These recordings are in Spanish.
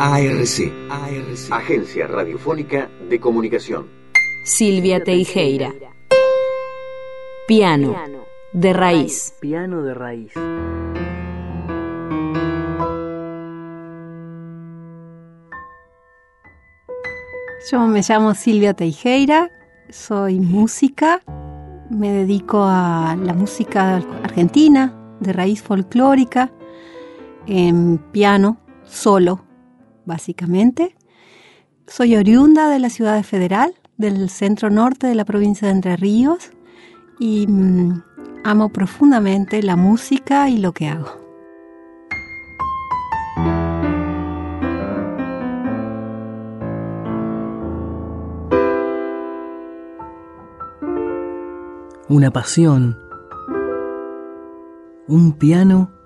ARC, Agencia Radiofónica de Comunicación. Silvia Teijeira. Piano, de raíz. Piano de raíz. Yo me llamo Silvia Teijeira, soy música, me dedico a la música argentina, de raíz folclórica, en piano, solo, básicamente. Soy oriunda de la ciudad de Federal, del centro norte de la provincia de Entre Ríos, y mm, amo profundamente la música y lo que hago. Una pasión. Un piano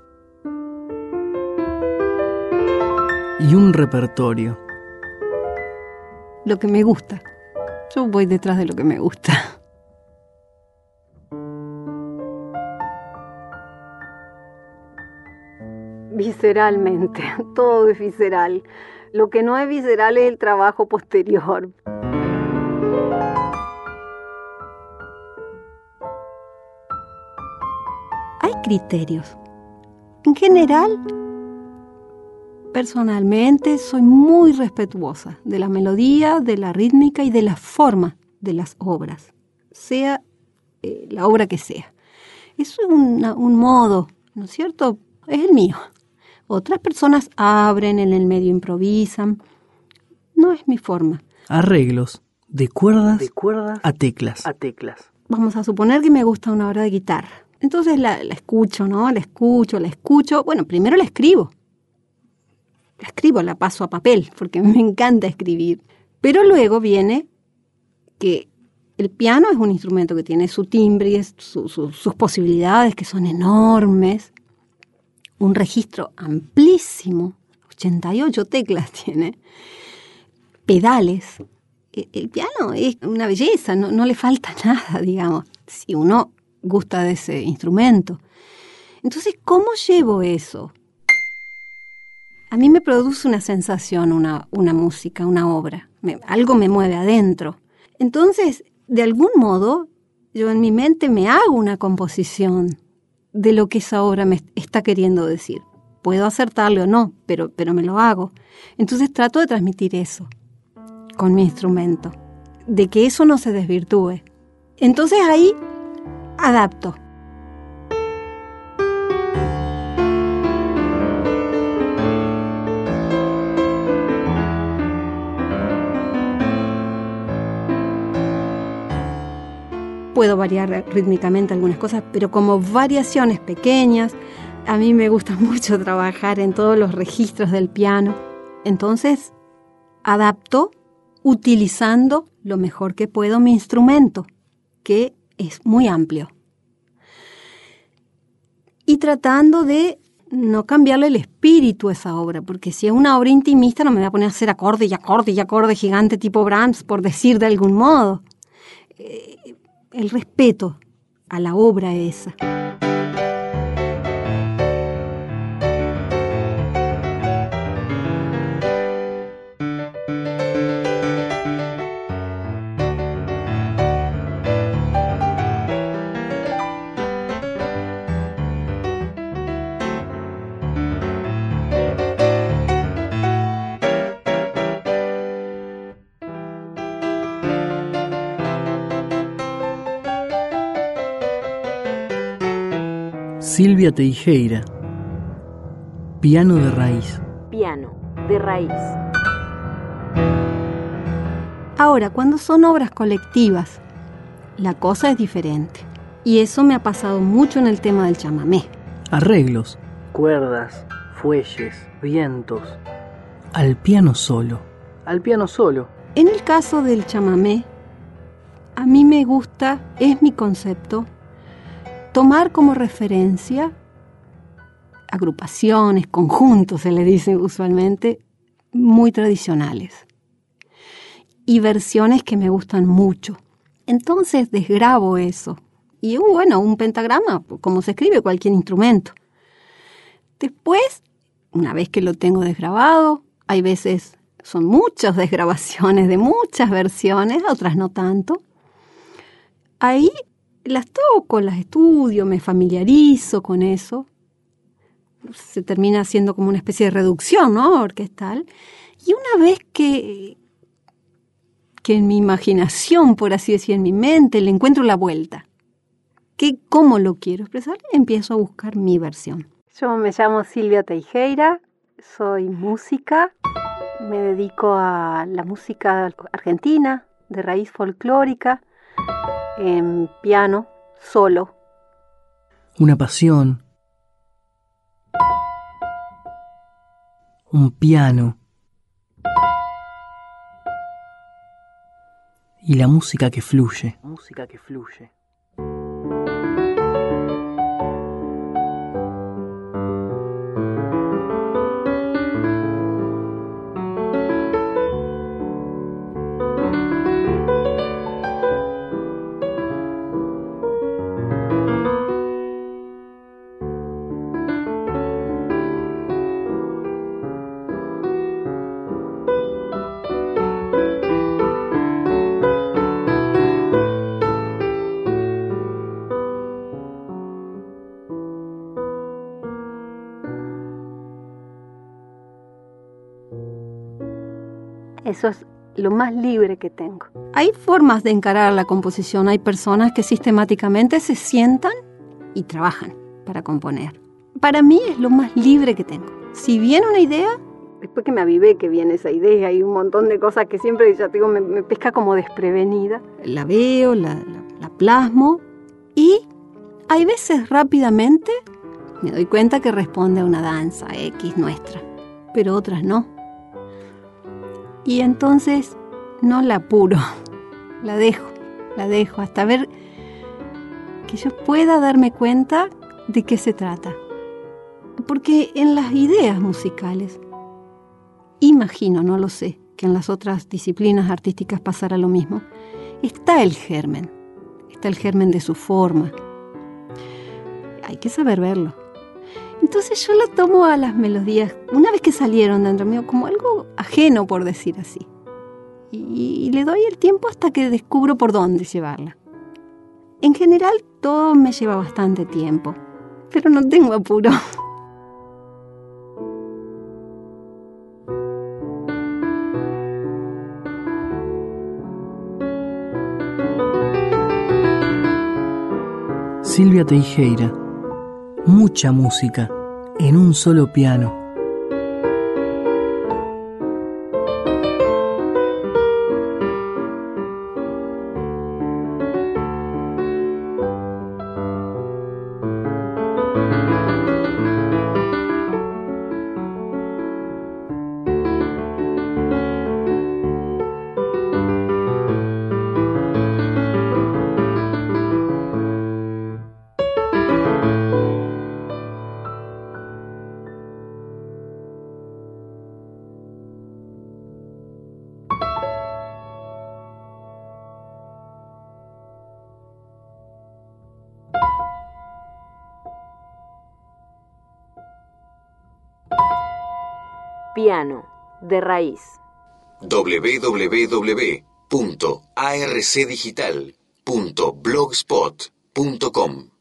y un repertorio. Lo que me gusta. Yo voy detrás de lo que me gusta. Visceralmente, todo es visceral. Lo que no es visceral es el trabajo posterior. Hay criterios. En general, Personalmente soy muy respetuosa de la melodía, de la rítmica y de la forma de las obras, sea eh, la obra que sea. Es un modo, ¿no es cierto? Es el mío. Otras personas abren, en el medio improvisan. No es mi forma. Arreglos de cuerdas, de cuerdas a teclas. A teclas. Vamos a suponer que me gusta una obra de guitarra. Entonces la, la escucho, ¿no? La escucho, la escucho. Bueno, primero la escribo la escribo, la paso a papel, porque me encanta escribir. Pero luego viene que el piano es un instrumento que tiene su timbre y sus posibilidades, que son enormes. Un registro amplísimo, 88 teclas tiene, pedales. E, el, piano es una belleza, no, no le falta nada, digamos, si uno gusta de ese instrumento. Entonces, ¿cómo llevo eso? A mí me produce una sensación, una, una música, una obra. algo me mueve adentro. Entonces, de algún modo, yo en mi mente me hago una composición de lo que esa obra me está queriendo decir. Puedo acertarle o no, pero, pero me lo hago. Entonces trato de transmitir eso con mi instrumento, de que eso no se desvirtúe. Entonces ahí adapto. Puedo variar rítmicamente algunas cosas, pero como variaciones pequeñas. A mí me gusta mucho trabajar en todos los registros del piano. Entonces, adapto utilizando lo mejor que puedo mi instrumento, que es muy amplio. Y tratando de no cambiarle el espíritu a esa obra, porque si es una obra intimista no me voy a poner a hacer acorde y acorde y acorde gigante tipo Brahms, por decir de algún modo. Eh, el respeto a la obra esa. Silvia Teijeira. Piano de raíz. Piano de raíz. Ahora, cuando son obras colectivas, la cosa es diferente. Y eso me ha pasado mucho en el tema del chamamé. Arreglos, cuerdas, fuelles, vientos. Al piano solo. Al piano solo. En el caso del chamamé, a mí me gusta, es mi concepto, tomar como referencia agrupaciones, conjuntos, se le dicen usualmente, muy tradicionales. Y versiones que me gustan mucho. Entonces desgrabo eso. Y bueno, un pentagrama, como se escribe cualquier instrumento. Después, una vez que lo tengo desgrabado, hay veces son muchas desgrabaciones de muchas versiones, otras no tanto. Ahí las toco, las estudio, me familiarizo con eso. Se termina haciendo como una especie de reducción, ¿no? Orquestal. Y una vez que, que en mi imaginación, por así decir, en mi mente, le encuentro la vuelta, que cómo lo quiero expresar, empiezo a buscar mi versión. Yo me llamo Silvia Teijeira, soy música, me dedico a la música argentina, de raíz folclórica, en piano, solo. Una pasión. Un piano. Y la música que fluye. Música que fluye. Eso es lo más libre que tengo. Hay formas de encarar la composición, hay personas que sistemáticamente se sientan y trabajan para componer. Para mí es lo más libre que tengo. Si viene una idea, después que me avivé que viene esa idea y un montón de cosas que siempre ya digo, me, pesca como desprevenida, la veo, la, la plasmo y hay veces rápidamente me doy cuenta que responde a una danza X nuestra, pero otras no. Y entonces no la apuro, la dejo, la dejo hasta ver que yo pueda darme cuenta de qué se trata. Porque en las ideas musicales, imagino, no lo sé, que en las otras disciplinas artísticas pasará lo mismo, está el germen, está el germen de su forma. Hay que saber verlo. Entonces yo lo tomo a las melodías, una vez que salieron dentro mío, como algo ajeno, por decir así. Y, le doy el tiempo hasta que descubro por dónde llevarla. En general todo me lleva bastante tiempo, pero no tengo apuro. Silvia Teijeira mucha música en un solo piano. Piano, de raíz. www.arcdigital.blogspot.com